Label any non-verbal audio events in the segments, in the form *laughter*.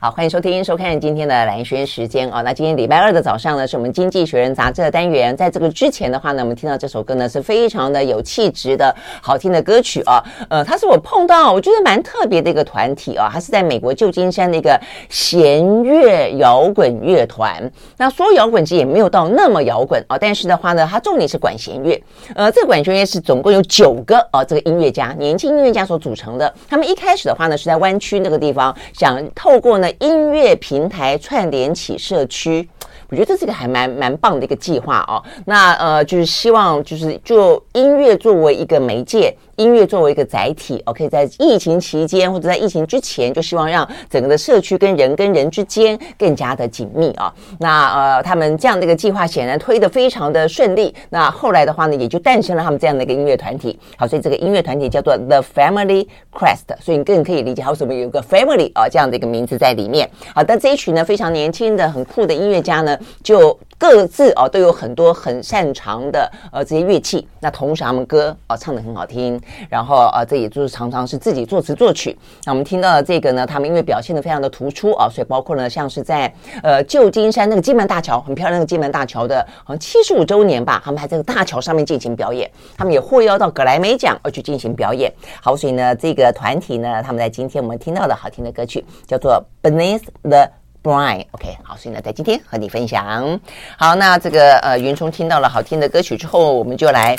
好，欢迎收听、收看今天的蓝轩时间、哦。那今天礼拜二的早上呢，是我们《经济学人》杂志的单元。在这个之前的话呢，我们听到这首歌呢，是非常的有气质的好听的歌曲啊。呃，它是我碰到我觉得蛮特别的一个团体啊，它是在美国旧金山的一个弦乐摇滚乐团。那说摇滚其实也没有到那么摇滚啊，但是的话呢，它重点是管弦乐。呃，这个管弦乐是总共有九个啊，这个音乐家，年轻音乐家所组成的。他们一开始的话呢，是在湾区那个地方，想透过呢。音乐平台串联起社区，我觉得这是一个还蛮蛮棒的一个计划哦。那呃，就是希望就是就音乐作为一个媒介。音乐作为一个载体，OK，在疫情期间或者在疫情之前，就希望让整个的社区跟人跟人之间更加的紧密啊。那呃，他们这样的一个计划显然推得非常的顺利。那后来的话呢，也就诞生了他们这样的一个音乐团体。好，所以这个音乐团体叫做 The Family Crest，所以你更可以理解为什么有个 Family 啊这样的一个名字在里面。好，但这一群呢非常年轻的、很酷的音乐家呢，就。各自哦都有很多很擅长的呃这些乐器，那同时他们歌哦唱得很好听，然后啊这也就是常常是自己作词作曲。那我们听到的这个呢，他们因为表现得非常的突出啊，所以包括呢像是在呃旧金山那个金门大桥很漂亮的金门大桥的好像七十五周年吧，他们还在大桥上面进行表演，他们也获邀到格莱美奖而去进行表演。好，所以呢这个团体呢，他们在今天我们听到的好听的歌曲叫做 Beneath the Brine，OK，好，所以呢，在今天和你分享。好，那这个呃，云聪听到了好听的歌曲之后，我们就来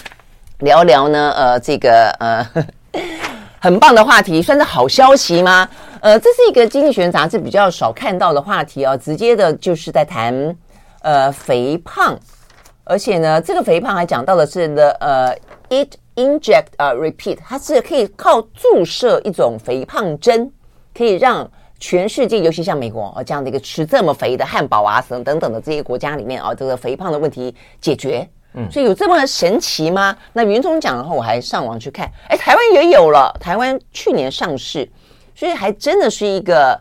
聊聊呢，呃，这个呃，*laughs* 很棒的话题，算是好消息吗？呃，这是一个经济学杂志比较少看到的话题哦，直接的就是在谈呃肥胖，而且呢，这个肥胖还讲到的是呢呃 eat inject 呃 repeat，它是可以靠注射一种肥胖针，可以让。全世界，尤其像美国哦，这样的一个吃这么肥的汉堡啊，什么等等的这些国家里面啊，这个肥胖的问题解决，嗯，所以有这么神奇吗？那云中讲的话，我还上网去看，哎，台湾也有了，台湾去年上市，所以还真的是一个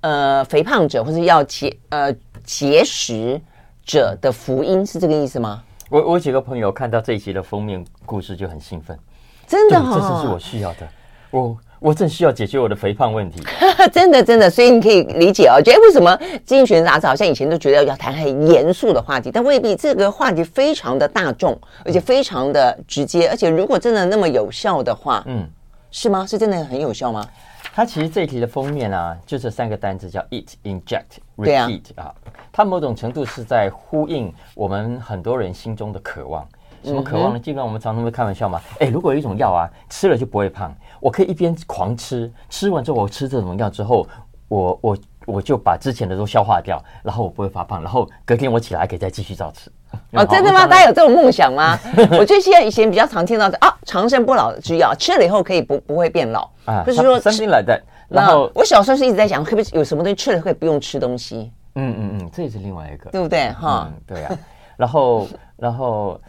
呃肥胖者或者要节呃节食者的福音，是这个意思吗？我我几个朋友看到这一集的封面故事就很兴奋，真的哈、哦，这是是我需要的，我。我正需要解决我的肥胖问题，*laughs* 真的真的，所以你可以理解哦。觉得为什么《经济学人》杂志好像以前都觉得要谈很严肃的话题，但未必。这个话题非常的大众，而且非常的直接，而且如果真的那么有效的话，嗯，是吗？是真的很有效吗？它其实这一题的封面啊，就这三个单字叫 “eat, inject, repeat” 啊，它某种程度是在呼应我们很多人心中的渴望。什么渴望呢？尽管我们常常会开玩笑嘛。哎，如果有一种药啊，吃了就不会胖，我可以一边狂吃，吃完之后我吃这种药之后，我我我就把之前的都消化掉，然后我不会发胖，然后隔天我起来可以再继续照吃。哦，真的吗？大家有这种梦想吗？*laughs* 我最现在以前比较常听到的啊，长生不老之药，吃了以后可以不不会变老啊，就是说 something like that。然后我小时候是一直在想，可不可以有什么东西吃了可以不用吃东西？嗯嗯嗯，这也是另外一个，对不对？哈、嗯，对呀、啊。然后 *laughs* 然后。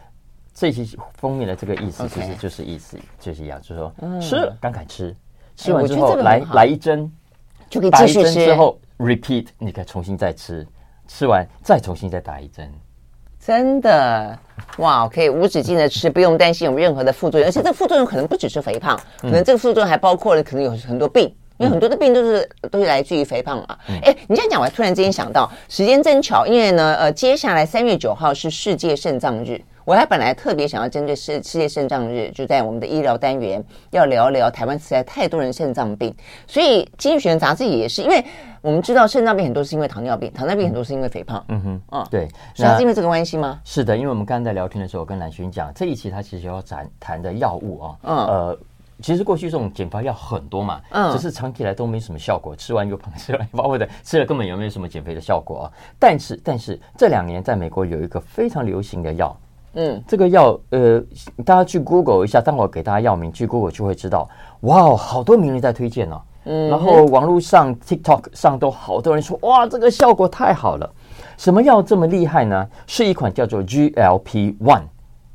这期封面的这个意思其实就是意思就是一样，就是说吃了刚敢吃，吃完之后来来一针就可以继续吃，之后 repeat 你可以重新再吃，吃完再重新再打一针，真的？哇，可以无止境的吃，不用担心有任何的副作用，而且这个副作用可能不只是肥胖，可能这个副作用还包括了可能有很多病，因为很多的病都是都是来自于肥胖啊。哎，你这样讲，我还突然之间想到，时间真巧，因为呢，呃，接下来三月九号是世界肾脏日。我还本来特别想要针对世世界肾脏日，就在我们的医疗单元要聊聊台湾实在太多人肾脏病，所以《经济学人》杂志也是，因为我们知道肾脏病很多是因为糖尿病，糖尿病很多是因为肥胖。嗯哼，嗯，对，是因为这个关系吗？是的，因为我们刚才在聊天的时候，我跟兰勋讲这一期他其实要谈谈的药物啊，嗯，呃，其实过去这种减肥药很多嘛，嗯，只是长期来都没什么效果，吃完又胖，吃完又胖，或者吃了根本也没有什么减肥的效果啊。但是，但是这两年在美国有一个非常流行的药。嗯，这个药，呃，大家去 Google 一下，当我给大家药名，去 Google 就会知道，哇，好多名人在推荐呢、哦。嗯，然后网络上 TikTok 上都好多人说，哇，这个效果太好了。什么药这么厉害呢？是一款叫做 GLP-1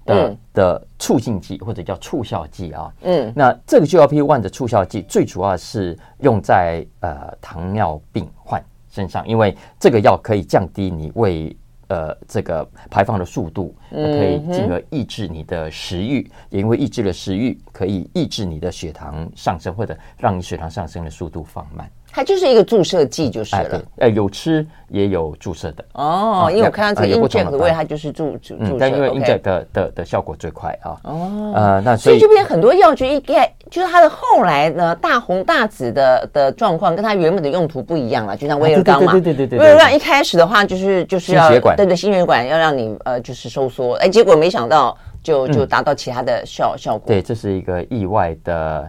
的、嗯、的促进剂或者叫促效剂啊。嗯，那这个 GLP-1 的促效剂最主要是用在呃糖尿病患身上，因为这个药可以降低你胃。呃，这个排放的速度，可以进而抑制你的食欲，也因为抑制了食欲，可以抑制你的血糖上升，或者让你血糖上升的速度放慢。它就是一个注射剂就是了。呃，有吃也有注射的。哦，因为我看到这个 inject 的味，它就是注注注射。但因为 inject 的的的效果最快啊。哦。呃，那所以这边很多药就一概就是它的后来呢大红大紫的的状况，跟它原本的用途不一样了。就像威而刚嘛，对对对对对。威而刚一开始的话就是就是要心血管，对对心血管要让你呃就是收缩，哎，结果没想到就就达到其他的效效果。对，这是一个意外的。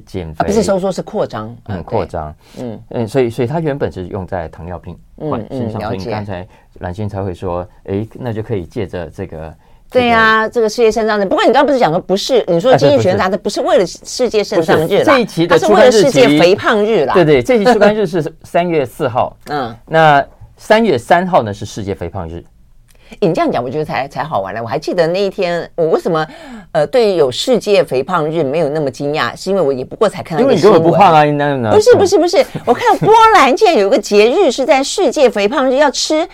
减肥不是收缩，是扩张，嗯，扩张，嗯嗯，所以所以它原本是用在糖尿病患身上，所以刚才蓝心才会说，哎，那就可以借着这个，对呀，这个世界肾脏日。不过你刚刚不是讲说不是？你说《经济学人》杂志不是为了世界肾脏日，这一期的是为了世界肥胖日啦。对对，这期出刊日 *laughs* 是三月四号，嗯，那三月三号呢是世界肥胖日。你这样讲，我觉得才才好玩呢。我还记得那一天，我为什么呃，对于有世界肥胖日没有那么惊讶，是因为我也不过才看到。因为你根本不胖啊，应该不是不是不是，我看到波兰竟然有一个节日是在世界肥胖日要吃。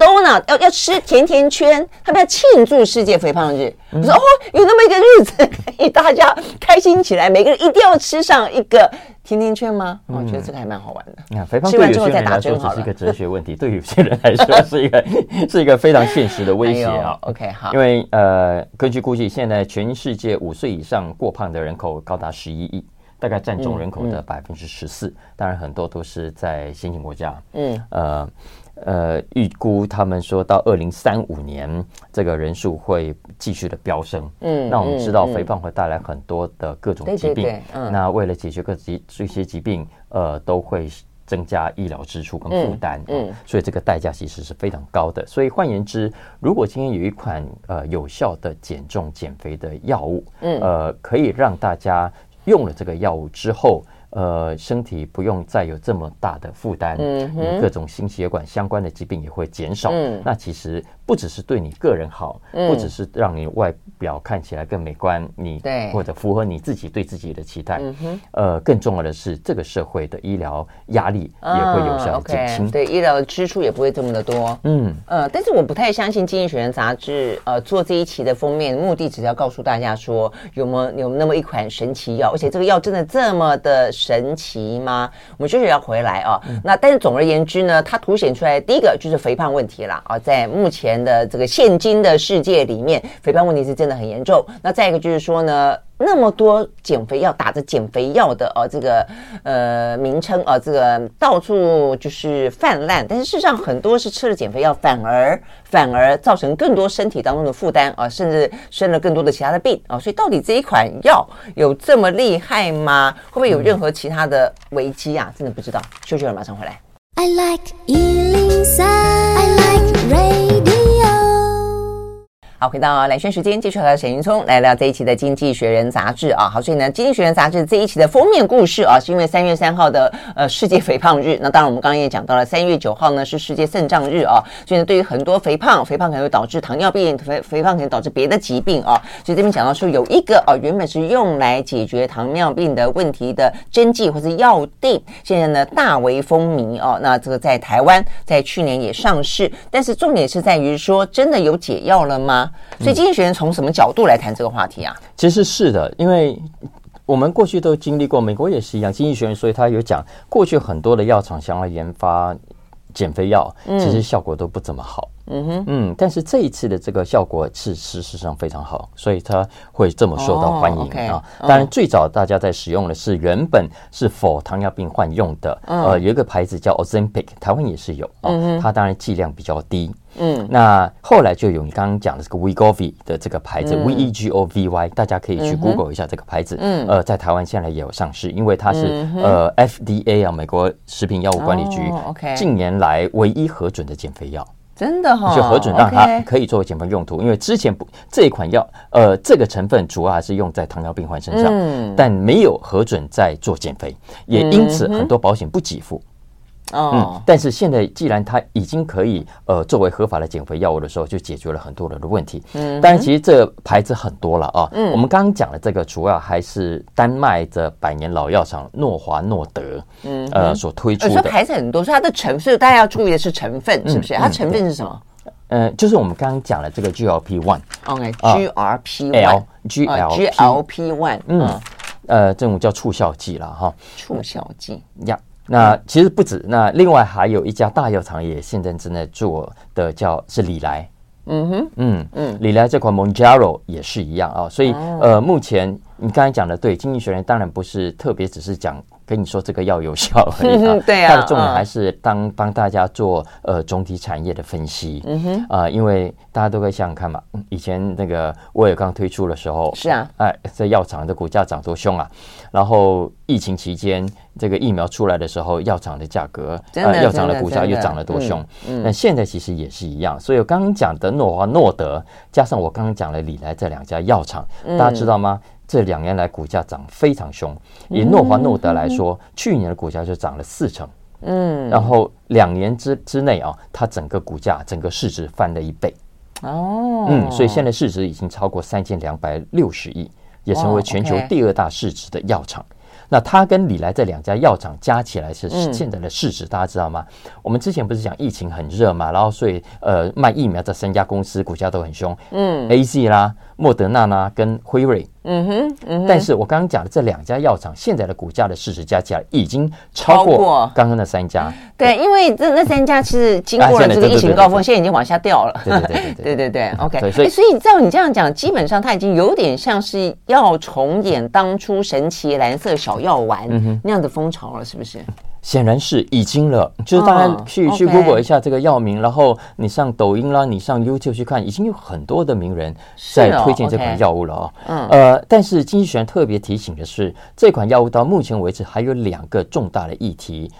Donut 要要吃甜甜圈，他们要庆祝世界肥胖日。我说哦，有那么一个日子 *laughs* 可以大家开心起来，每个人一定要吃上一个甜甜圈吗？我觉得这个还蛮好玩的。你看，肥胖对有些人来说只是一个哲学问题，对有些人来说 *laughs* 是一个是一个非常现实的威胁啊。OK，好，因为呃，根据估计，现在全世界五岁以上过胖的人口高达十一亿，大概占总人口的百分之十四。当然，很多都是在先进国家。嗯，呃。呃，预估他们说到二零三五年，这个人数会继续的飙升。嗯，那我们知道肥胖会带来很多的各种疾病。嗯，那为了解决各疾这些疾病，呃，都会增加医疗支出跟负担。嗯，嗯，所以这个代价其实是非常高的。所以换言之，如果今天有一款呃有效的减重减肥的药物，嗯，呃，可以让大家用了这个药物之后。呃，身体不用再有这么大的负担，嗯哼，各种心血管相关的疾病也会减少。嗯，那其实不只是对你个人好，嗯，不只是让你外表看起来更美观，你对。或者符合你自己对自己的期待，嗯哼，呃，更重要的是这个社会的医疗压力也会有效减轻，对医疗的支出也不会这么的多。嗯，呃，但是我不太相信《经济学人》杂志呃做这一期的封面目的，只是要告诉大家说有没有有那么一款神奇药，而且这个药真的这么的。神奇吗？我们就是要回来啊。嗯、那但是总而言之呢，它凸显出来第一个就是肥胖问题了啊。在目前的这个现今的世界里面，肥胖问题是真的很严重。那再一个就是说呢。那么多减肥药打着减肥药的哦，这个呃名称啊，这个到处就是泛滥。但是事实上，很多是吃了减肥药，反而反而造成更多身体当中的负担啊，甚至生了更多的其他的病啊。所以，到底这一款药有这么厉害吗？会不会有任何其他的危机啊？真的不知道。秀秀，马上回来。I like 103, I like radio 好，回到兰萱时间，继续和沈云聪来聊这一期的《经济学人》杂志啊。好，所以呢，《经济学人》杂志这一期的封面故事啊，是因为三月三号的呃世界肥胖日。那当然，我们刚刚也讲到了，三月九号呢是世界肾脏日啊。所以呢，对于很多肥胖，肥胖可能会导致糖尿病，肥肥胖可能导致别的疾病啊。所以这边讲到说，有一个啊，原本是用来解决糖尿病的问题的针剂或者药定，现在呢大为风靡哦。那这个在台湾在去年也上市，但是重点是在于说，真的有解药了吗？所以经济学人从什么角度来谈这个话题啊？其实是的，因为我们过去都经历过，美国也是一样。经济学人所以他有讲，过去很多的药厂想要研发减肥药，其实效果都不怎么好。嗯哼，嗯，但是这一次的这个效果是事实上非常好，所以它会这么受到欢迎啊。当然，最早大家在使用的是原本是 for 糖尿病患用的，呃，有一个牌子叫 Ozempic，台湾也是有啊。它当然剂量比较低。嗯，那后来就有你刚刚讲的这个 Wegovy 的这个牌子，V E G O V Y，大家可以去 Google 一下这个牌子。嗯，呃，在台湾现在也有上市，因为它是呃 F D A 啊，美国食品药物管理局近年来唯一核准的减肥药。真的哈、哦，就核准让它可以作为减肥用途因为之前不这一款药，呃，这个成分主要还是用在糖尿病患身上，嗯、但没有核准在做减肥，也因此很多保险不给付。哦、嗯，但是现在既然它已经可以呃作为合法的减肥药物的时候，就解决了很多人的问题。嗯，当然其实这牌子很多了啊。嗯，我们刚刚讲的这个主要还是丹麦的百年老药厂诺华诺德，嗯，呃所推出的。说牌子很多，所以它的成分，大家要注意的是成分是不是？它成分是什么？呃，就是我们刚刚讲的这个 GLP one。OK，GLP one，GLP one，嗯，呃，这种叫促效剂了哈。促效剂呀。那其实不止，那另外还有一家大药厂也现在正在做的叫是李来。嗯哼，嗯嗯，李来这款 Mounjaro 也是一样啊，所以、哦、呃，目前你刚才讲的对，经济学人当然不是特别只是讲。跟你说这个药有效而已啊，*laughs* 对啊，它的重点还是当帮大家做呃总体产业的分析，嗯哼，啊，因为大家都可以想想看嘛，以前那个威尔刚推出的时候，是啊，哎，这药厂的股价涨多凶啊，然后疫情期间这个疫苗出来的时候，药厂的价格，呃，药厂的股价又涨了多凶，嗯，那现在其实也是一样，所以我刚刚讲的诺华诺德加上我刚刚讲的礼来这两家药厂，大家知道吗？这两年来股价涨非常凶，以诺华诺德来说，嗯、去年的股价就涨了四成，嗯，然后两年之之内啊，它整个股价整个市值翻了一倍，哦，嗯，所以现在市值已经超过三千两百六十亿，也成为全球第二大市值的药厂。那它跟李来这两家药厂加起来是现在的市值，大家知道吗？我们之前不是讲疫情很热嘛，然后所以呃卖疫苗这三家公司股价都很凶，嗯，AZ 啦。莫德纳啦，跟辉瑞，嗯哼，嗯哼，但是我刚刚讲的这两家药厂现在的股价的市值加起来已经超过刚刚那三家。对，因为这那三家其实经过了这个疫情高峰，现在已经往下掉了。对对对对对对对，*laughs* OK。所以所以照你这样讲，基本上它已经有点像是要重演当初神奇蓝色小药丸那样的风潮了，是不是？显然是已经了，就是大家去、oh. 去 Google 一下这个药名，然后你上抖音啦，你上 YouTube 去看，已经有很多的名人在推荐这款药物了哦。嗯、okay. 呃，但是经济学人特别提醒的是，这款药物到目前为止还有两个重大的议题，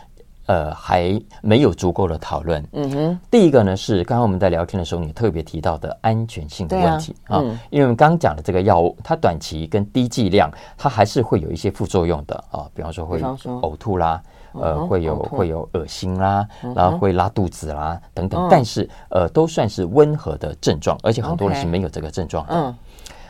呃，还没有足够的讨论。嗯哼，第一个呢是刚刚我们在聊天的时候，你特别提到的安全性的问题啊，嗯、因为我们刚刚讲的这个药物，它短期跟低剂量，它还是会有一些副作用的啊，比方说会呕吐啦。呃，会有会有恶心啦，然后会拉肚子啦，等等。但是呃，都算是温和的症状，而且很多人是没有这个症状的。嗯。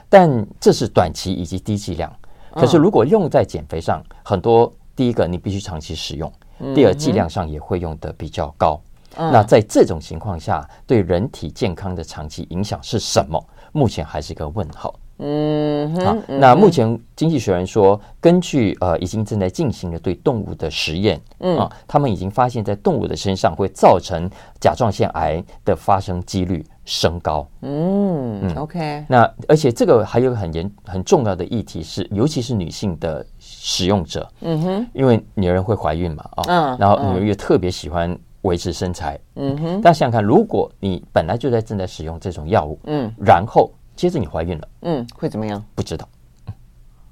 但这是短期以及低剂量。可是如果用在减肥上，很多第一个你必须长期使用，第二剂量上也会用的比较高。那在这种情况下，对人体健康的长期影响是什么？目前还是一个问号。嗯，好。那目前经济学人说，根据呃已经正在进行的对动物的实验，嗯啊，他们已经发现，在动物的身上会造成甲状腺癌的发生几率升高。嗯嗯，OK。那而且这个还有很严很重要的议题是，尤其是女性的使用者，嗯哼，因为女人会怀孕嘛，啊，嗯，然后女人又特别喜欢维持身材，嗯哼。大家想想看，如果你本来就在正在使用这种药物，嗯，然后。接着你怀孕了，嗯，会怎么样？不知道，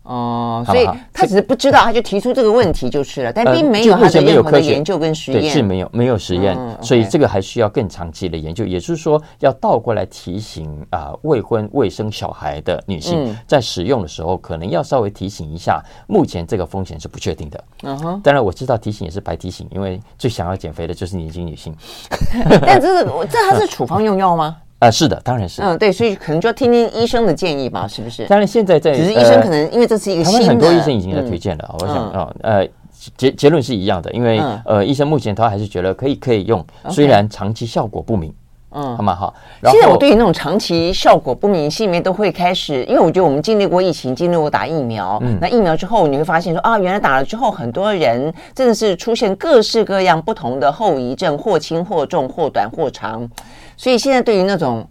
哦，所以他只是不知道，他就提出这个问题就是了，但并没有他的任何的研究跟实验，对，是没有没有实验，所以这个还需要更长期的研究。也就是说，要倒过来提醒啊，未婚未生小孩的女性在使用的时候，可能要稍微提醒一下，目前这个风险是不确定的。嗯哼，当然我知道提醒也是白提醒，因为最想要减肥的就是年轻女性。*laughs* 但这是这它是处方用药吗？啊、呃，是的，当然是。嗯，对，所以可能就要听听医生的建议吧，是不是？当然，现在在，只是医生可能、呃、因为这是一个新的，很多医生已经在推荐了。嗯、我想啊、哦，呃，结结论是一样的，因为、嗯、呃，医生目前他还是觉得可以可以用，虽然长期效果不明。嗯，好吗？好。现在我对于那种长期效果不明，心里面都会开始，因为我觉得我们经历过疫情，经历过打疫苗，嗯，那疫苗之后你会发现说啊，原来打了之后，很多人真的是出现各式各样不同的后遗症，或轻或重，或短或长，所以现在对于那种。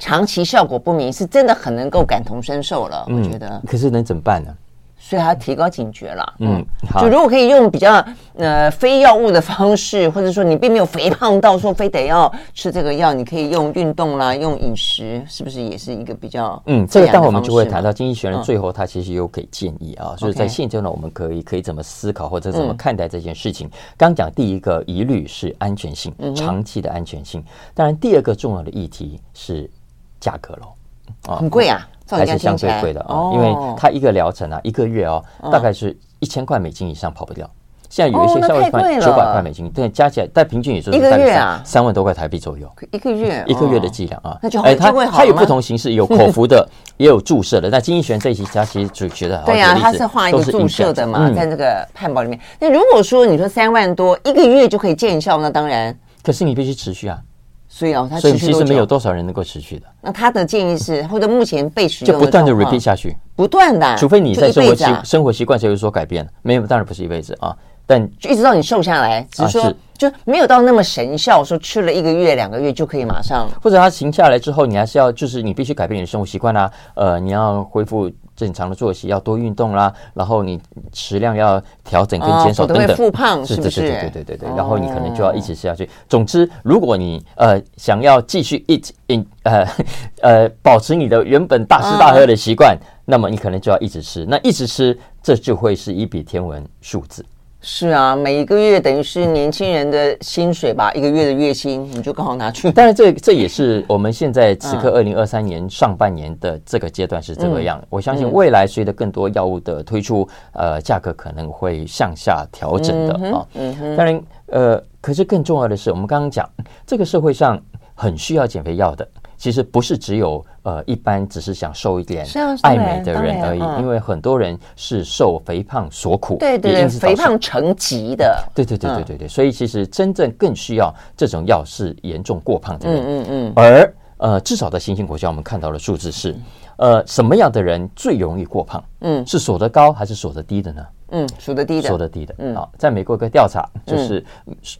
长期效果不明，是真的很能够感同身受了。我觉得，可是能怎么办呢？所以还要提高警觉了。嗯，好。就如果可以用比较呃非药物的方式，或者说你并没有肥胖到说非得要吃这个药，你可以用运动啦，用饮食，是不是也是一个比较？嗯，这个待会我们就会谈到经济学人最后他其实有给建议啊，就是在现阶段我们可以可以怎么思考或者怎么看待这件事情。刚讲第一个疑虑是安全性，长期的安全性。当然，第二个重要的议题是。价格喽，啊，很贵啊，还是相对贵的啊，因为它一个疗程啊，一个月哦，大概是一千块美金以上跑不掉。现在有一些稍微贵九百块美金，对，加起来但平均也就是一个月啊，三万多块台币左右，一个月，一个月的剂量啊，那就哎，它它有不同形式，有口服的，*laughs* 也有注射的。那经济学人这一期他其实主觉得，对啊，他是画一个注射的嘛，在那个汉堡里面。那如果说你说三万多一个月就可以见效，那当然，可是你必须持续啊。所以哦，所以其实没有多少人能够持续的。那他的建议是，或者目前被使用就不断的 repeat 下去，不断的，除非你在生活习生活习惯上有所改变，没有，当然不是一辈子啊。但就一直到你瘦下来，只是说、啊、是就没有到那么神效，说吃了一个月两个月就可以马上，或者他停下来之后，你还是要就是你必须改变你的生活习惯啊，呃，你要恢复。正常的作息要多运动啦，然后你食量要调整跟减少等等，会复胖是不是？对对对对对对。然后你可能就要一直吃下去。总之，如果你呃想要继续一直 in 呃呃保持你的原本大吃大喝的习惯，那么你可能就要一直吃。那一直吃，这就会是一笔天文数字。是啊，每一个月等于是年轻人的薪水吧，一个月的月薪你就刚好拿去。但是这这也是我们现在此刻二零二三年上半年的这个阶段是这个样。嗯、我相信未来随着更多药物的推出，嗯、呃，价格可能会向下调整的啊。当然，呃，可是更重要的是，我们刚刚讲这个社会上很需要减肥药的。其实不是只有呃一般只是想瘦一点、爱美的人而已，因为很多人是受肥胖所苦，对对对，肥胖成疾的，对对对对对对，所以其实真正更需要这种药是严重过胖的人，嗯嗯，而呃至少在新兴国家，我们看到的数字是，呃什么样的人最容易过胖？嗯，是所得高还是所得低的呢？嗯，所得低的，所得低的，嗯，好，在美国一个调查就是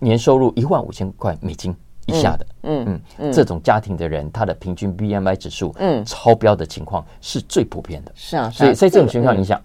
年收入一万五千块美金。以下的，嗯嗯嗯，这种家庭的人，他的平均 BMI 指数，嗯，超标的情况是最普遍的。是啊，所以在这种情况，你想，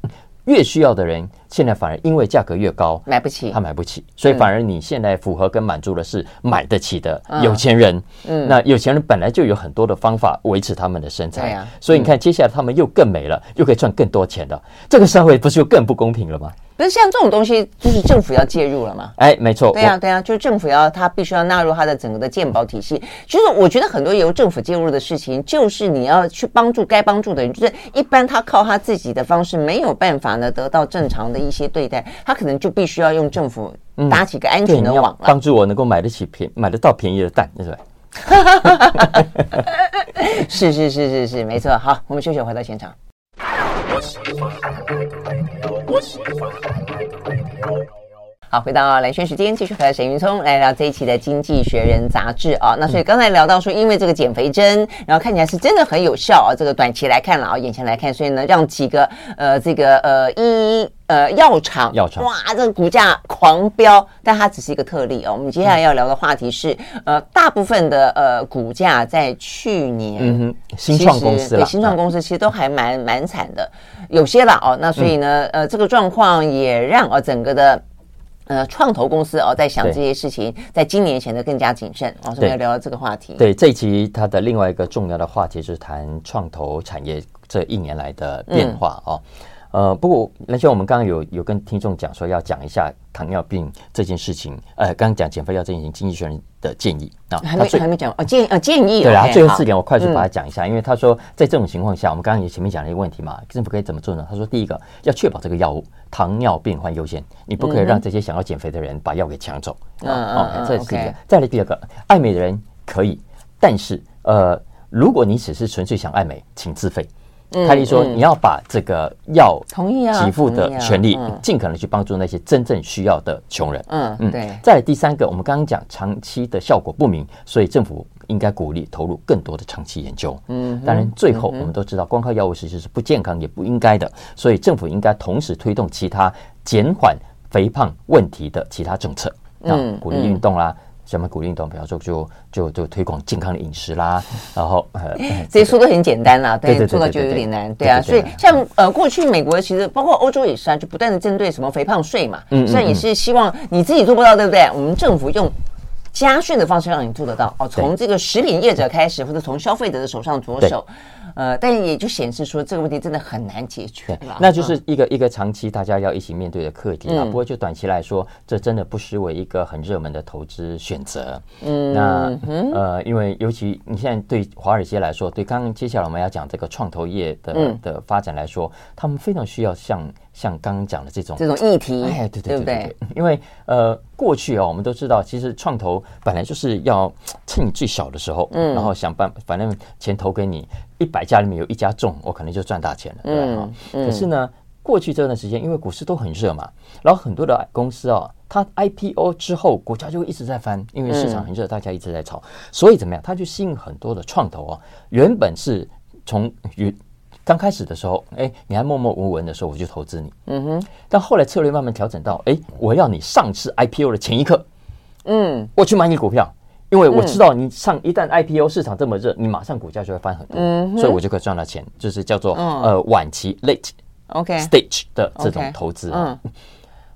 越需要的人，现在反而因为价格越高，买不起，他买不起，所以反而你现在符合跟满足的是买得起的有钱人。嗯，那有钱人本来就有很多的方法维持他们的身材，对啊，所以你看，接下来他们又更美了，又可以赚更多钱了，这个社会不是就更不公平了吗？可是像这种东西，就是政府要介入了嘛？哎，没错。对呀，对呀，就是政府要他必须要纳入他的整个的健保体系。其实我觉得很多由政府介入的事情，就是你要去帮助该帮助的人。就是一般他靠他自己的方式没有办法呢得到正常的一些对待，他可能就必须要用政府搭起个安全的网，帮助我能够买得起便买得到便宜的蛋，对不对？*laughs* 是是是是是，没错。好，我们休息，回到现场。我是说山外的妹妹好，回到蓝轩时间，继续和沈云聪来聊这一期的《经济学人》杂志啊。那所以刚才聊到说，因为这个减肥针，然后看起来是真的很有效啊。这个短期来看了啊，眼前来看，所以呢，让几个呃这个呃医呃药厂药厂哇，这个股价狂飙，但它只是一个特例哦。我们接下来要聊的话题是，呃，大部分的呃股价在去年，嗯哼，新创公司对新创公司其实都还蛮蛮惨的，有些了哦。那所以呢，呃，这个状况也让呃整个的。呃，创投公司哦，在想这些事情，在今年显得更加谨慎。哦。所以要聊到这个话题。对，这一期它的另外一个重要的话题是谈创投产业这一年来的变化哦。呃，不过那像我们刚刚有有跟听众讲说要讲一下糖尿病这件事情。呃，刚刚讲减肥药这件事情，经济学人的建议啊，还没还没讲哦，建呃建议对啊，最后四点我快速把它讲一下，因为他说在这种情况下，我们刚刚也前面讲了一个问题嘛，政府可以怎么做呢？他说第一个要确保这个药物糖尿病患优先，你不可以让这些想要减肥的人把药给抢走啊。这是第一个。再来第二个，爱美的人可以，但是呃，如果你只是纯粹想爱美，请自费。他就说：“你要把这个药给付的权利，尽可能去帮助那些真正需要的穷人。”嗯嗯，对。再来第三个，我们刚刚讲长期的效果不明，所以政府应该鼓励投入更多的长期研究。嗯，当然最后我们都知道，光靠药物实施是不健康也不应该的，所以政府应该同时推动其他减缓肥胖问题的其他政策，啊，鼓励运动啦。什么鼓励运动？比方说就，就就就推广健康的饮食啦，*laughs* 然后呃，这些说的很简单啦，对，做到就有点难，对啊。所以像呃，过去美国其实包括欧洲也是啊，就不断的针对什么肥胖税嘛，嗯，虽然也是希望你自己做不到，对不对？我们政府用加税的方式让你做得到哦，从这个食品业者开始，或者从消费者的手上着手。呃，但也就显示说这个问题真的很难解决，了？那就是一个一个长期大家要一起面对的课题啊。不过就短期来说，这真的不失为一个很热门的投资选择。嗯，那呃，因为尤其你现在对华尔街来说，对刚刚接下来我们要讲这个创投业的的发展来说，他们非常需要像。像刚刚讲的这种这种议题，哎，对对对对对，因为呃，过去哦，我们都知道，其实创投本来就是要趁你最小的时候，嗯，然后想办，反正钱投给你一百家里面有一家中，我可能就赚大钱了，嗯，可是呢，过去这段时间，因为股市都很热嘛，然后很多的公司哦，它 IPO 之后，股价就会一直在翻，因为市场很热，大家一直在炒，所以怎么样，它就吸引很多的创投哦，原本是从与刚开始的时候，哎，你还默默无闻的时候，我就投资你。嗯哼。但后来策略慢慢调整到，哎，我要你上市 IPO 的前一刻，嗯，我去买你股票，因为我知道你上一旦 IPO 市场这么热，你马上股价就会翻很多，嗯，所以我就可以赚到钱，就是叫做呃晚期 late OK stage 的这种投资啊。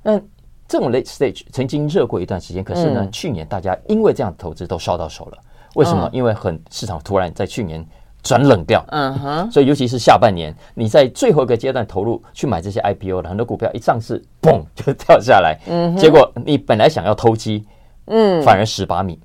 那这种 late stage 曾经热过一段时间，可是呢，去年大家因为这样投资都烧到手了。为什么？因为很市场突然在去年转冷掉，嗯哼，所以尤其是下半年，你在最后一个阶段投入去买这些 IPO 的很多股票一上市，嘣就掉下来，嗯，结果你本来想要偷鸡，嗯，反而十八米，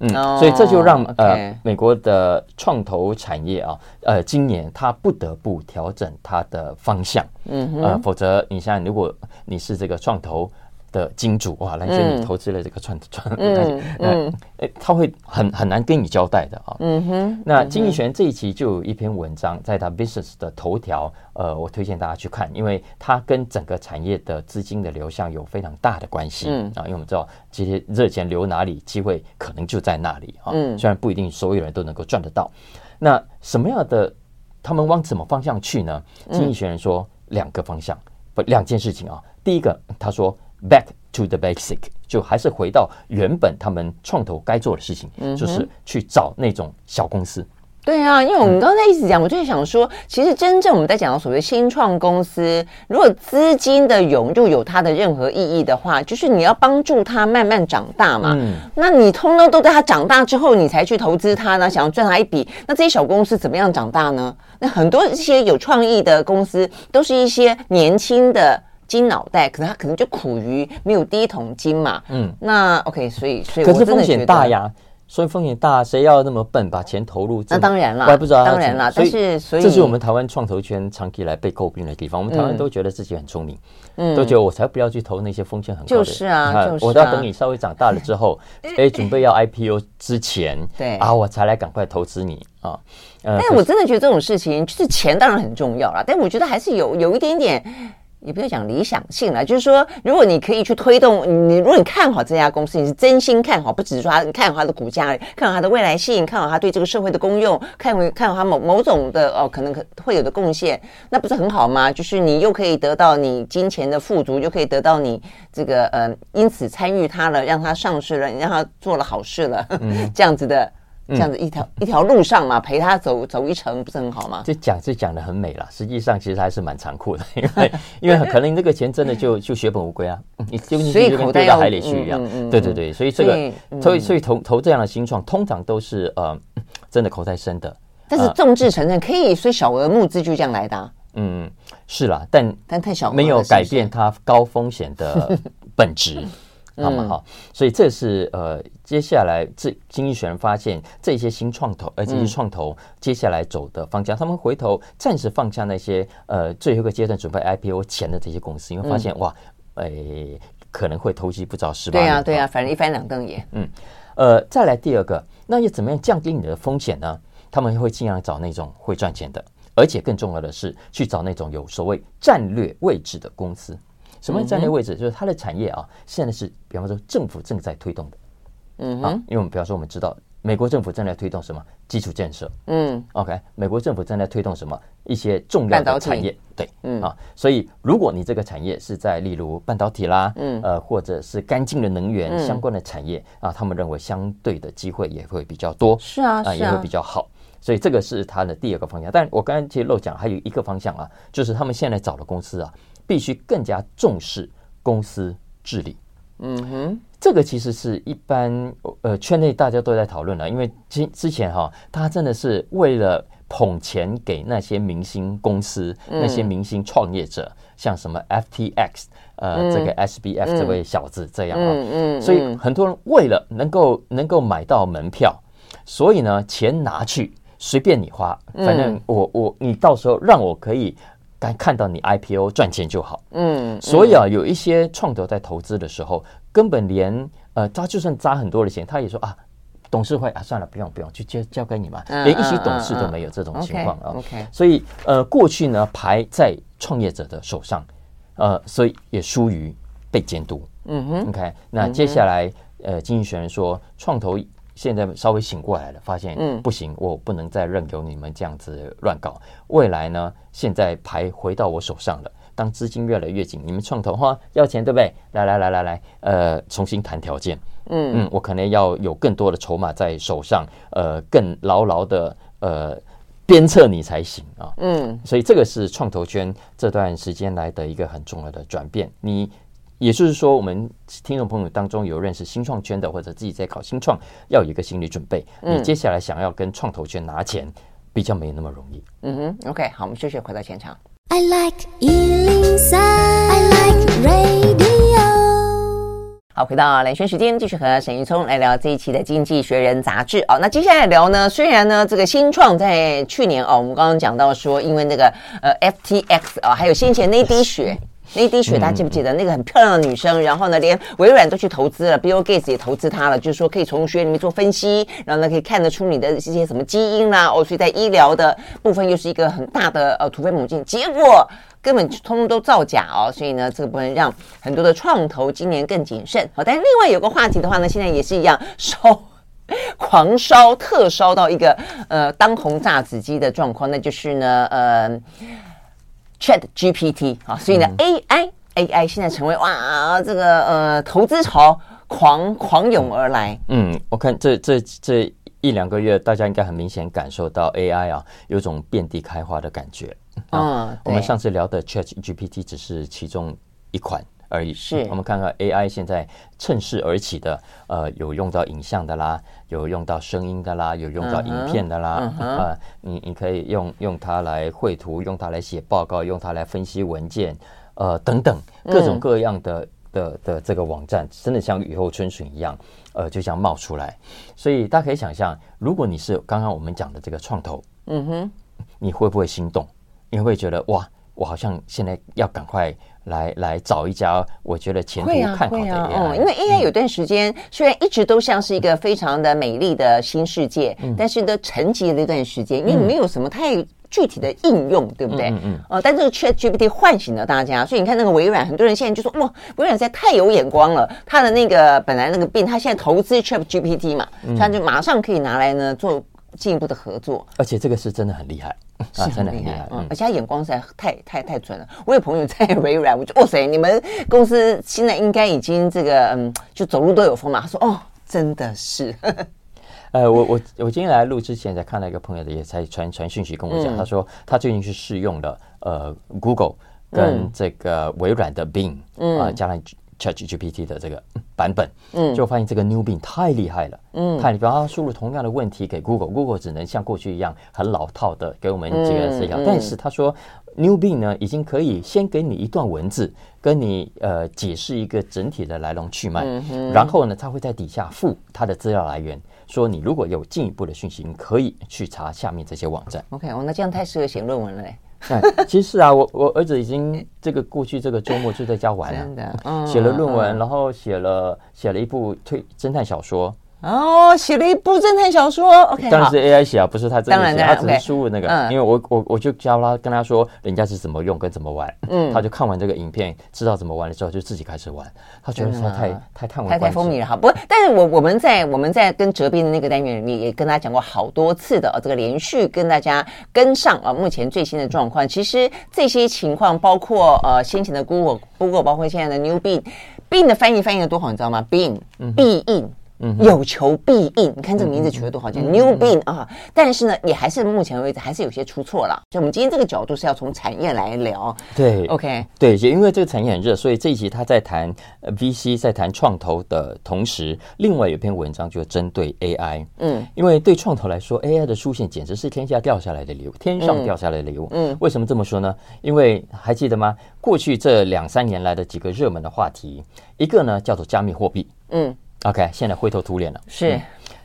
嗯，所以这就让呃美国的创投产业啊，呃，今年它不得不调整它的方向，嗯哼，呃，否则你像如果你是这个创投。的金主哇，蓝轩，你投资了这个创创，嗯嗯，哎，他会很很难跟你交代的啊。嗯哼，那经济学人这一期就有一篇文章，在他 Business 的头条，呃，我推荐大家去看，因为它跟整个产业的资金的流向有非常大的关系。嗯啊，因为我们知道这些热钱流哪里，机会可能就在那里啊。嗯，虽然不一定所有人都能够赚得到。那什么样的他们往什么方向去呢？经济学人说两个方向，不两件事情啊。第一个，他说。Back to the basic，就还是回到原本他们创投该做的事情，嗯、就是去找那种小公司。对啊，因为我们刚才一直讲，我就是想说，其实真正我们在讲到所谓新创公司，如果资金的涌入有它的任何意义的话，就是你要帮助它慢慢长大嘛。嗯，那你通通都在它长大之后，你才去投资它呢，想要赚它一笔。那这些小公司怎么样长大呢？那很多一些有创意的公司，都是一些年轻的。金脑袋，可能他可能就苦于没有第一桶金嘛。嗯，那 OK，所以所以可是风险大呀，所以风险大，谁要那么笨把钱投入？那当然了，我也不知道。当然了，但是所以这是我们台湾创投圈长期以来被诟病的地方。我们台湾都觉得自己很聪明，嗯，都觉得我才不要去投那些风险很高的。就是啊，就是我都要等你稍微长大了之后，*laughs* 哎，准备要 IPO 之前，*laughs* 对啊，我才来赶快投资你啊。但我真的觉得这种事情，就是钱当然很重要了，但我觉得还是有有一点点。也不要讲理想性了，就是说，如果你可以去推动你，如果你看好这家公司，你是真心看好，不只是说你看好它的股价，看好它的未来性，看好它对这个社会的功用，看 *laughs* 好看好它某某种的哦，可能可会有的贡献，那不是很好吗？就是你又可以得到你金钱的富足，又可以得到你这个呃，因此参与它了，让它上市了，你让它做了好事了，*laughs* 嗯、这样子的。这样子一条、嗯、一条路上嘛，陪他走走一程，不是很好吗？这讲这讲的很美了，实际上其实还是蛮残酷的，因为因为可能这个钱真的就 *laughs* 就血本无归啊，你丢进去就跟丢到海里去一样。对对对，所以这个所以、嗯、所以，所以投投这样的新创，通常都是呃真的口袋深的。但是众志成城可以，所以小额募资就这样来的、啊。嗯，是啦，但但太小，没有改变它高风险的本质。*laughs* 好嘛好，所以这是呃，接下来这经济学人发现这些新创投，呃这些创投接下来走的方向，嗯、他们回头暂时放下那些呃最后一个阶段准备 IPO 前的这些公司，因为发现、嗯、哇，哎、呃，可能会投机不着十八。对呀、啊、对呀、啊，反正一翻两瞪眼。嗯，呃，再来第二个，那要怎么样降低你的风险呢？他们会尽量找那种会赚钱的，而且更重要的是去找那种有所谓战略位置的公司。什么战略位置？就是它的产业啊，现在是比方说政府正在推动的，嗯啊，因为我们比方说我们知道美国政府正在推动什么？基础建设，嗯，OK，美国政府正在推动什么？一些重要的产业，对，嗯。啊，所以如果你这个产业是在例如半导体啦，嗯。呃，或者是干净的能源相关的产业啊，他们认为相对的机会也会比较多，是啊，啊。也会比较好，所以这个是它的第二个方向。但我刚才其实漏讲还有一个方向啊，就是他们现在找的公司啊。必须更加重视公司治理。嗯哼，这个其实是一般呃圈内大家都在讨论了，因为之之前哈，他真的是为了捧钱给那些明星公司、那些明星创业者，像什么 FTX 呃这个 SBF 这位小子这样啊，嗯，所以很多人为了能够能够买到门票，所以呢钱拿去随便你花，反正我我你到时候让我可以。该看到你 IPO 赚钱就好，嗯，所以啊，有一些创投在投资的时候，根本连呃，他就算砸很多的钱，他也说啊，董事会啊，算了，不用不用，就交交给你嘛，连一些董事都没有这种情况啊。OK，所以呃，过去呢，牌在创业者的手上，呃，所以也疏于被监督。嗯哼，OK，那接下来呃，经济学人说，创投现在稍微醒过来了，发现嗯不行，我不能再任由你们这样子乱搞。未来呢，现在牌回到我手上了。当资金越来越紧，你们创投哈要钱对不对？来来来来来，呃，重新谈条件。嗯嗯，我可能要有更多的筹码在手上，呃，更牢牢的呃鞭策你才行啊。嗯，所以这个是创投圈这段时间来的一个很重要的转变。你也就是说，我们听众朋友当中有认识新创圈的，或者自己在搞新创，要有一个心理准备。你接下来想要跟创投圈拿钱，比较没那么容易。嗯哼，OK，好，我们继续回到现场。I like 103, I like radio。好，回到蓝轩时间，继续和沈玉聪来聊这一期的《经济学人》杂志。哦，那接下来聊呢，虽然呢，这个新创在去年哦，我们刚刚讲到说，因为那个呃 FTX 啊、哦，还有先前那滴血。那滴血，大家记不记得那个很漂亮的女生？然后呢，连微软都去投资了，Bill Gates 也投资她了，就是说可以从血里面做分析，然后呢可以看得出你的这些什么基因啦。哦，所以在医疗的部分又是一个很大的呃突飞猛进。结果根本通通都造假哦，所以呢这个部分让很多的创投今年更谨慎。好，但是另外有个话题的话呢，现在也是一样烧，狂烧特烧到一个呃当红炸子鸡的状况，那就是呢呃。Chat GPT 啊，所以呢、嗯、AI AI 现在成为哇这个呃投资潮狂狂涌而来。嗯，我看这这这一两个月，大家应该很明显感受到 AI 啊有种遍地开花的感觉。啊、嗯，我们上次聊的 Chat GPT 只是其中一款。而已。是我们看看 AI 现在趁势而起的，呃，有用到影像的啦，有用到声音的啦，有用到影片的啦，啊、uh uh 你你可以用用它来绘图，用它来写报告，用它来分析文件，呃，等等各种各样的、嗯、的的，的这个网站，真的像雨后春笋一样，呃，就像冒出来。所以大家可以想象，如果你是刚刚我们讲的这个创投，嗯哼，你会不会心动？你会觉得哇，我好像现在要赶快。来来找一家，我觉得前途看好的 AI，啊啊哦，因为 AI 有段时间、嗯、虽然一直都像是一个非常的美丽的新世界，嗯、但是呢沉寂了一段时间，因为没有什么太具体的应用，嗯、对不对？嗯嗯。哦，但这个 ChatGPT 唤醒了大家，所以你看那个微软，很多人现在就说哇，微软实在太有眼光了，他的那个本来那个病，他现在投资 ChatGPT 嘛，他就马上可以拿来呢做进一步的合作，而且这个是真的很厉害。啊，真的很厉害，嗯，而且他眼光实在太太太准了。*laughs* 我有朋友在微软，我就哇塞，你们公司现在应该已经这个嗯，就走路都有风嘛。他说哦，真的是。*laughs* 呃，我我我今天来录之前才看到一个朋友的也才传传讯息跟我讲，嗯，他说他最近去试用了呃 Google 跟这个微软的 Bing 啊，呃，加上。ChatGPT 的这个版本，嗯，就发现这个 New Bing 太厉害了，嗯，太，比方说输入同样的问题给 Google，Google 只能像过去一样很老套的给我们几个资料，嗯嗯，但是他说 New Bing 呢，已经可以先给你一段文字，跟你呃解释一个整体的来龙去脉，嗯，然后呢，他会在底下附他的资料来源，说你如果有进一步的讯息，你可以去查下面这些网站。OK，哦，那这样太适合写论文了嘞。其实是啊，我我儿子已经这个过去这个周末就在家玩了，真的，写了论文，然后写了写了一部推侦探小说。哦，写了一部侦探小说，OK，当然是 AI 写啊，不是他真的写，他只是输入那个，因为我我我就教他跟他说人家是怎么用跟怎么玩，嗯，他就看完这个影片，知道怎么玩了之后，就自己开始玩，他觉得他太太太太太风靡了哈，不过，但是我我们在我们在跟哲斌的那个单元里面也跟大家讲过好多次的，这个连续跟大家跟上啊，目前最新的状况，其实这些情况包括呃先前的 Google Google，包括现在的 New Bing，Bing 的翻译翻译的多好，你知道吗？Bing 必应。嗯、有求必应，你看这个名字取得多好听，嗯，New Bing 啊！但是呢，也还是目前为止还是有些出错了。所以我们今天这个角度是要从产业来聊。对，OK，对，也因为这个产业很热，所以这一集他在谈 VC，在谈创投的同时，另外有篇文章就针对 AI。嗯，因为对创投来说，AI 的出现简直是天下掉下来的礼物，天上掉下来的礼物。嗯，为什么这么说呢？因为还记得吗？过去这两三年来的几个热门的话题，一个呢叫做加密货币。嗯。OK，现在灰头土脸了。是、嗯，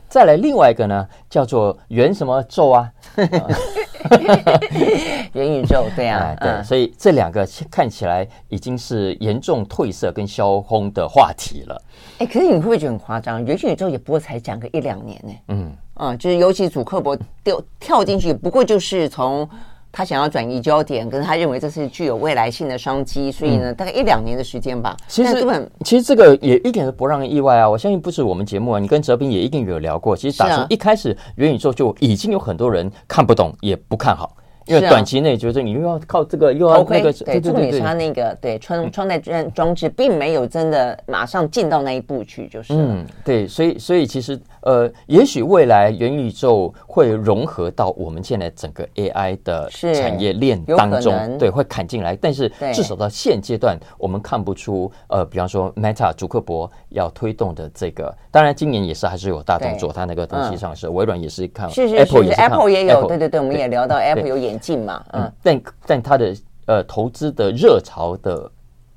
再来另外一个呢，叫做元什么宙啊？*laughs* 元宇宙，对啊，对、嗯，所以这两个看起来已经是严重褪色跟消轰的话题了。哎，可是你会不会觉得很夸张？元宇宙也不过才讲个一两年呢。嗯，啊、嗯，就是尤其主克伯掉跳进去，不过就是从。他想要转移焦点，跟他认为这是具有未来性的商机，所以呢，大概一两年的时间吧。其实根本其实这个也一点都不让人意外啊！我相信不止我们节目啊，你跟哲斌也一定有聊过。其实打从一开始元宇宙就已经有很多人看不懂，也不看好。因为短期内觉得你又要靠这个，又要那个，对，重点是他那个对穿穿戴装装置，并没有真的马上进到那一步去，就是嗯，对，所以所以其实呃，也许未来元宇宙会融合到我们现在整个 AI 的产业链当中，对，会砍进来，但是至少到现阶段，我们看不出呃，比方说 Meta 祖克伯要推动的这个，当然今年也是还是有大动作，他那个东西上市，微软也是看，Apple 也是 Apple 也有，对对对，我们也聊到 Apple 有演。近嘛，嗯，但但它的呃投资的热潮的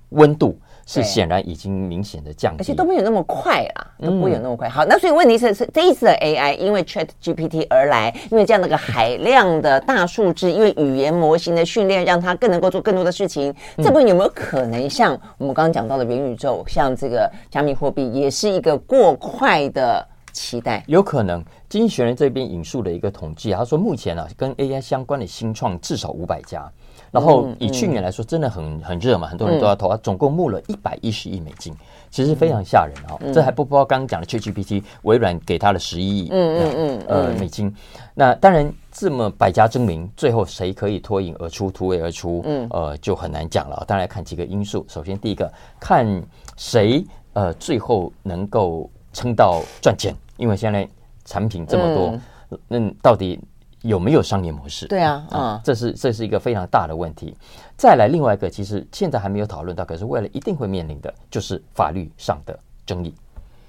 温度是显然已经明显的降低，而且都没有那么快啦，都不会有那么快。好，那所以问题是是这一次的 AI 因为 Chat GPT 而来，因为这样的个海量的大数据，因为语言模型的训练，让它更能够做更多的事情。这部分有没有可能像我们刚刚讲到的元宇宙，像这个加密货币，也是一个过快的？期待有可能，经济学人这边引述了一个统计，他说目前啊，跟 AI 相关的新创至少五百家，然后以去年来说，真的很很热嘛，很多人都要投，总共募了一百一十亿美金，其实非常吓人啊。这还不包括刚刚讲的 ChatGPT，微软给他了十一亿，嗯嗯嗯，呃美金。那当然这么百家争鸣，最后谁可以脱颖而出、突围而出，嗯，呃就很难讲了。当然看几个因素，首先第一个看谁呃最后能够。撑到赚钱，因为现在产品这么多，那、嗯、到底有没有商业模式？对啊，啊、嗯，这是这是一个非常大的问题。再来，另外一个，其实现在还没有讨论到，可是未来一定会面临的就是法律上的争议。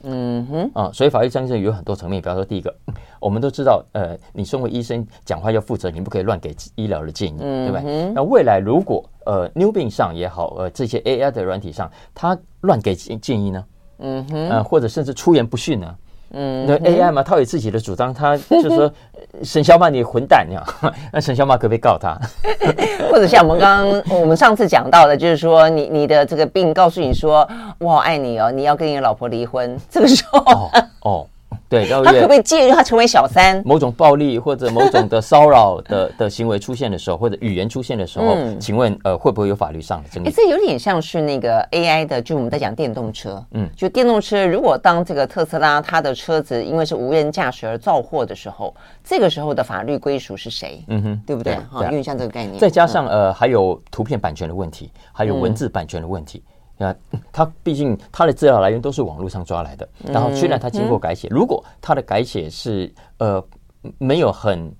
嗯哼，啊，所以法律争议有很多层面。比方说，第一个，我们都知道，呃，你身为医生讲话要负责，你不可以乱给医疗的建议，嗯、对吧？那未来如果呃，Newbin 上也好，呃，这些 AI 的软体上，他乱给建建议呢？嗯哼，呃，或者甚至出言不逊呢？嗯，那 AI 嘛，他有自己的主张，他就说 *laughs* 沈小马你混蛋呀，*laughs* 那沈小马可不可以告他？*laughs* 或者像我们刚刚我们上次讲到的，就是说你你的这个病告诉你说我好爱你哦，你要跟你老婆离婚，这个时候哦。哦对，他可不可以介入他成为小三？某种暴力或者某种的骚扰的 *laughs* 的行为出现的时候，或者语言出现的时候，嗯、请问呃会不会有法律上的争议？这有点像是那个 AI 的，就我们在讲电动车，嗯，就电动车，如果当这个特斯拉它的车子因为是无人驾驶而造祸的时候，这个时候的法律归属是谁？嗯哼，对不对？哈，有点像这个概念。再加上呃还有图片版权的问题，还有文字版权的问题。嗯那它毕竟它的资料来源都是网络上抓来的，然后虽然它经过改写，如果它的改写是呃没有很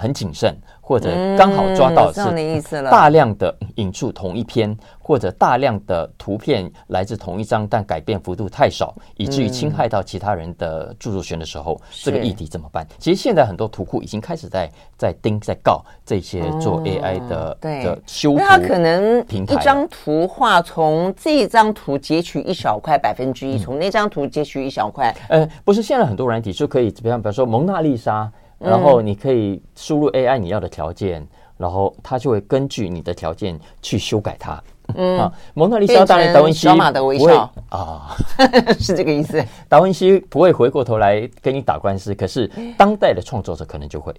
很谨慎。或者刚好抓到是大量的引出同一篇，或者大量的图片来自同一张，但改变幅度太少，以至于侵害到其他人的著作权的时候，这个议题怎么办？其实现在很多图库已经开始在在盯在告这些做 AI 的的修图，那他可能一张图画从这张图截取一小块百分之一，从那张图截取一小块。呃，不是，现在很多软体就可以，比方比方说蒙娜丽莎。然后你可以输入 AI 你要的条件，然后它就会根据你的条件去修改它。嗯，啊，蒙娜丽莎当然达文西的微笑啊，*laughs* 是这个意思。达文西不会回过头来跟你打官司，可是 *laughs* 当代的创作者可能就会。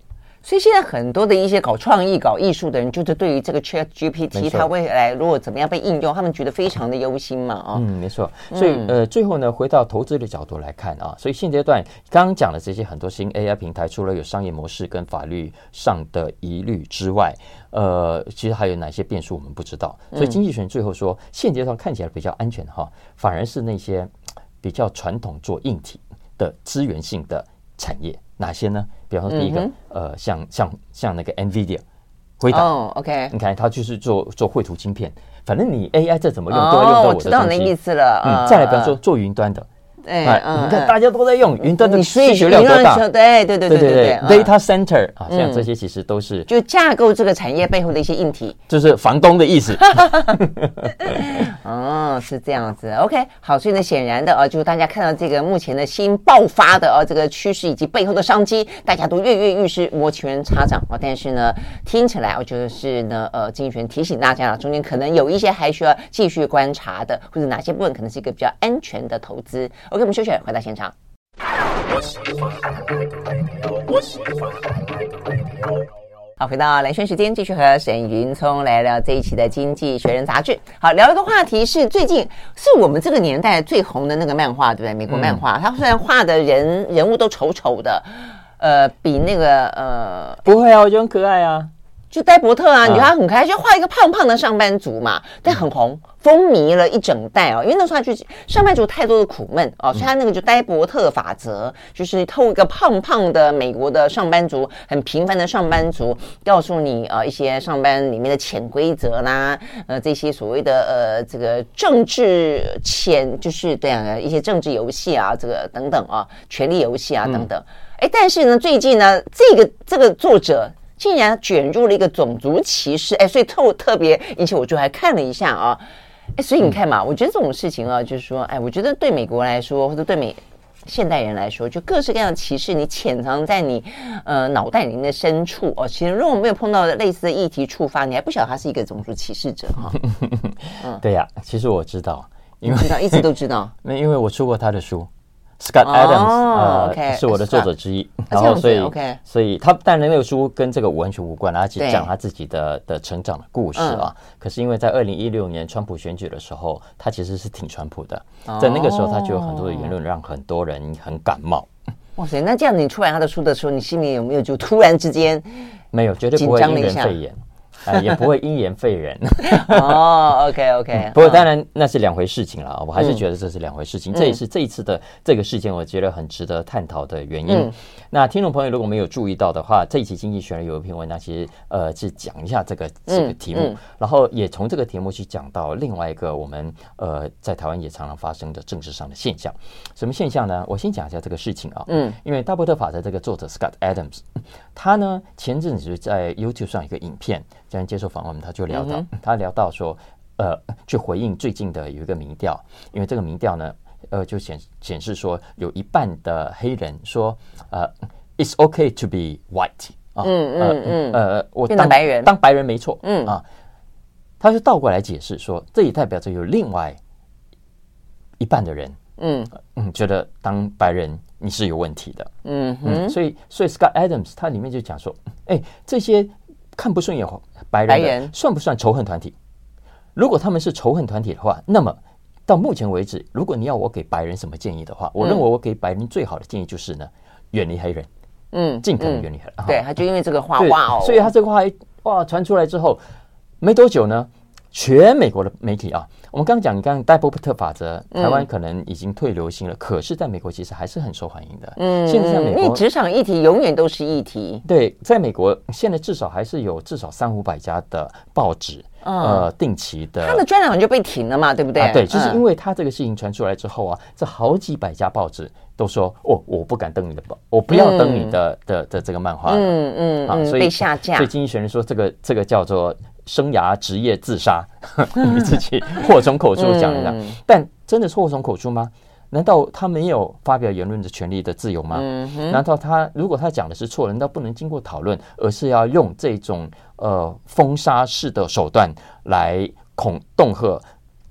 所以现在很多的一些搞创意、搞艺术的人，就是对于这个 Chat GPT，它未来如果怎么样被应用，他们觉得非常的忧心嘛，啊，嗯，没错。所以呃，最后呢，回到投资的角度来看啊，所以现阶段刚刚讲的这些很多新 AI 平台，除了有商业模式跟法律上的疑虑之外，呃，其实还有哪些变数我们不知道。所以经济学人最后说，现阶段看起来比较安全哈，反而是那些比较传统做硬体的资源性的产业。哪些呢？比方说，第一个，嗯、呃，像像像那个 NVIDIA，回答哦，OK，你看，它就是做做绘图晶片，反正你 AI 再怎么用，都要用到我的东西。我知道那意思了。嗯，再来，比方说做云端的。哎，你看大家都在用云端的需求量多大？对对对对对对，data center 啊，像这些其实都是就架构这个产业背后的一些硬体，就是房东的意思。*laughs* 哦，是这样子。OK，好，所以呢，显然的啊，就是大家看到这个目前的新爆发的啊这个趋势以及背后的商机，大家都跃跃欲试，摩拳擦掌啊。但是呢，听起来我觉得是呢，呃，经济学人提醒大家了，中间可能有一些还需要继续观察的，或者哪些部分可能是一个比较安全的投资。OK，我们休息，回到现场。好，回到蓝轩时间，继续和沈云聪来聊这一期的《经济学人》杂志。好，聊一个话题是最近是我们这个年代最红的那个漫画，对不对？美国漫画，它、嗯、虽然画的人人物都丑丑的，呃，比那个呃，不会啊，我觉得很可爱啊。就戴伯特啊，你觉得他很可爱，就画一个胖胖的上班族嘛，但很红，风靡了一整代哦。因为那时候他就上班族太多的苦闷哦，所以他那个就戴伯特法则，就是透过一个胖胖的美国的上班族，很平凡的上班族，告诉你呃一些上班里面的潜规则啦，呃这些所谓的呃这个政治潜就是这样的一些政治游戏啊，这个等等啊，权力游戏啊等等。哎，但是呢，最近呢，这个这个作者。竟然卷入了一个种族歧视，哎，所以特特别引起我就还看了一下啊，哎，所以你看嘛，我觉得这种事情啊，就是说，哎，我觉得对美国来说，或者对美现代人来说，就各式各样的歧视，你潜藏在你呃脑袋里面的深处哦。其实如果没有碰到类似的议题触发，你还不晓得他是一个种族歧视者哈。*laughs* 嗯，对呀，其实我知道，因为知道一直都知道，*laughs* 那因为我出过他的书。Scott Adams，呃，是我的作者之一，然后所以，所以他当然那个书跟这个完全无关，而且讲他自己的的成长的故事啊。可是因为在二零一六年川普选举的时候，他其实是挺川普的，在那个时候他就有很多的言论让很多人很感冒。哇塞，那这样你出版他的书的时候，你心里有没有就突然之间没有，绝对不会因人废言。啊，也不会因言废人 *laughs* 哦。OK OK，不过当然那是两回事情了。我还是觉得这是两回事情。这也是这一次的这个事件，我觉得很值得探讨的原因。那听众朋友如果没有注意到的话，这一期《经济学人》有一篇文章，其实呃是讲一下这个这个题目，然后也从这个题目去讲到另外一个我们呃在台湾也常常发生的政治上的现象。什么现象呢？我先讲一下这个事情啊。嗯，因为大伯特法的这个作者 Scott Adams，他呢前阵子在 YouTube 上一个影片。这样接受访问，他就聊到，嗯、他聊到说，呃，去回应最近的有一个民调，因为这个民调呢，呃，就显显示说，有一半的黑人说，呃，it's okay to be white 啊，嗯嗯嗯，呃，我当白人，当白人没错，嗯。啊，他就倒过来解释说，这也代表着有另外一半的人，嗯。嗯，觉得当白人你是有问题的，嗯哼。嗯，所以所以 Scott Adams 他里面就讲说，哎，这些看不顺眼。白人算不算仇恨团体？如果他们是仇恨团体的话，那么到目前为止，如果你要我给白人什么建议的话，我认为我给白人最好的建议就是呢，远离黑人，嗯，尽可能远离黑人。对，他就因为这个话哇哦，所以他这个话哇传出来之后，没多久呢，全美国的媒体啊。我们刚刚讲，你刚刚戴伯特法则，台湾可能已经退流行了，嗯、可是在美国其实还是很受欢迎的。嗯，现在在美国，因为职场议题永远都是议题。对，在美国现在至少还是有至少三五百家的报纸，嗯、呃，定期的。他的专栏就被停了嘛，对不对？啊、对，就是因为他这个事情传出来之后啊，这好几百家报纸都说，哦，我不敢登你的报，我不要登你的、嗯、的的，的这个漫画。嗯嗯啊，所以被下架。所以经济学人说，这个这个叫做。生涯职业自杀，*laughs* 你自己祸从口出讲一下，但真的是祸从口出吗？难道他没有发表言论的权利的自由吗？难道他如果他讲的是错，难道不能经过讨论，而是要用这种呃封杀式的手段来恐恫吓？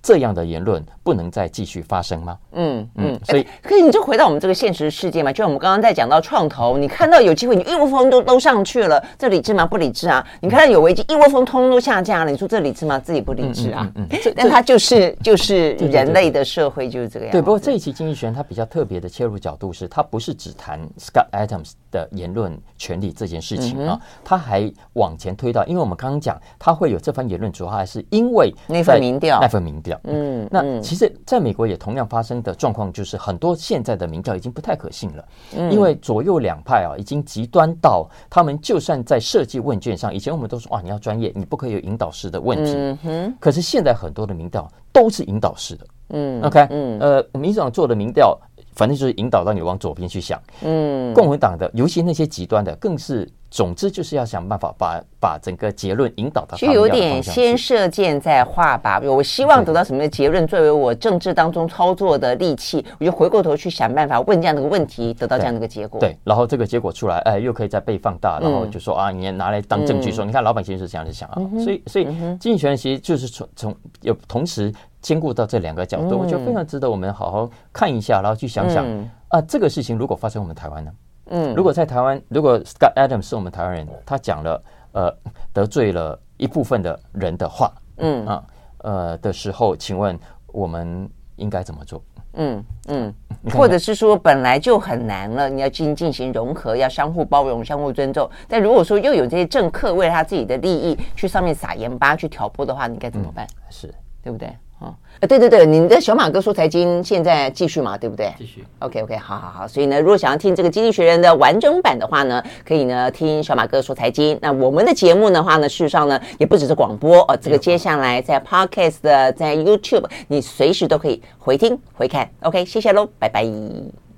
这样的言论不能再继续发生吗？嗯嗯，所以可以你就回到我们这个现实世界嘛，就像我们刚刚在讲到创投，你看到有机会，你一窝蜂都都上去了，这理智吗？不理智啊！你看到有危机，一窝蜂通通都下架了，你说这理智吗？自己不理智啊！嗯，但它就是就是人类的社会就是这个样。对，不过这一期经济学人他比较特别的切入角度是，他不是只谈 Scott Adams 的言论权利这件事情啊，他还往前推到，因为我们刚刚讲他会有这番言论，主要还是因为那份民调，那份民调。嗯，那其实在美国也同样发生的状况，就是很多现在的民调已经不太可信了，因为左右两派啊，已经极端到他们就算在设计问卷上，以前我们都说哇，你要专业，你不可以有引导式的问题。嗯哼。可是现在很多的民调都是引导式的。嗯，OK，嗯，呃，民主党做的民调，反正就是引导到你往左边去想。嗯，共和党的，尤其那些极端的，更是。总之就是要想办法把把整个结论引导到，就有点先射箭再画靶。我希望得到什么结论作为我政治当中操作的利器，我就回过头去想办法问这样的一个问题，得到这样的一个结果。对，然后这个结果出来，哎，又可以再被放大，然后就说啊，你拿来当证据说，你看老百姓是这样子想啊。所以，所以经济学人其实就是从从有同时兼顾到这两个角度，我觉得非常值得我们好好看一下，然后去想想啊，这个事情如果发生我们台湾呢？嗯，如果在台湾，如果 Scott Adams 是我们台湾人，他讲了，呃得罪了一部分的人的话，嗯啊呃的时候，请问我们应该怎么做？嗯嗯，或者是说本来就很难了，你要进进行融合，要相互包容、相互尊重。但如果说又有这些政客为了他自己的利益去上面撒盐巴、去挑拨的话，你该怎么办？嗯、是对不对？啊，对对对，你的小马哥说财经现在继续嘛，对不对？继续。OK OK，好好好。所以呢，如果想要听这个《经济学人》的完整版的话呢，可以呢听小马哥说财经。那我们的节目的话呢，事实上呢，也不只是广播哦，这个接下来在 Podcast 的，在 YouTube，你随时都可以回听回看。OK，谢谢喽，拜拜。